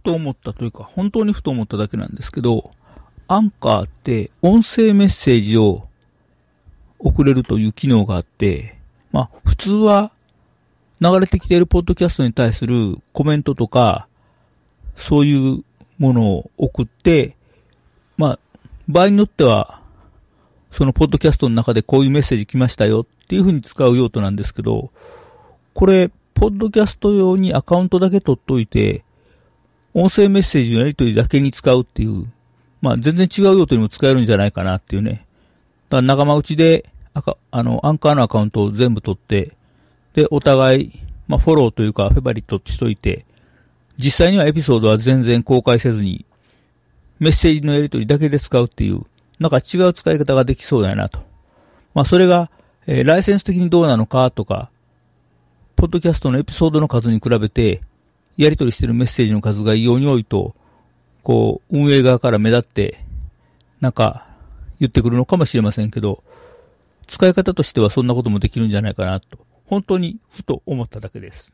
ふと思ったというか、本当にふと思っただけなんですけど、アンカーって音声メッセージを送れるという機能があって、まあ、普通は流れてきているポッドキャストに対するコメントとか、そういうものを送って、まあ、場合によっては、そのポッドキャストの中でこういうメッセージ来ましたよっていう風に使う用途なんですけど、これ、ポッドキャスト用にアカウントだけ取っといて、音声メッセージのやり取りだけに使うっていう、まあ全然違う用途にも使えるんじゃないかなっていうね。だから仲間内で、あか、あの、アンカーのアカウントを全部取って、で、お互い、まあ、フォローというか、フェバリットってしといて、実際にはエピソードは全然公開せずに、メッセージのやり取りだけで使うっていう、なんか違う使い方ができそうだなと。まあ、それが、えー、ライセンス的にどうなのかとか、ポッドキャストのエピソードの数に比べて、やり取りしてるメッセージの数が異様に多いと、こう、運営側から目立って、なんか、言ってくるのかもしれませんけど、使い方としてはそんなこともできるんじゃないかなと本当にふと思っただけです。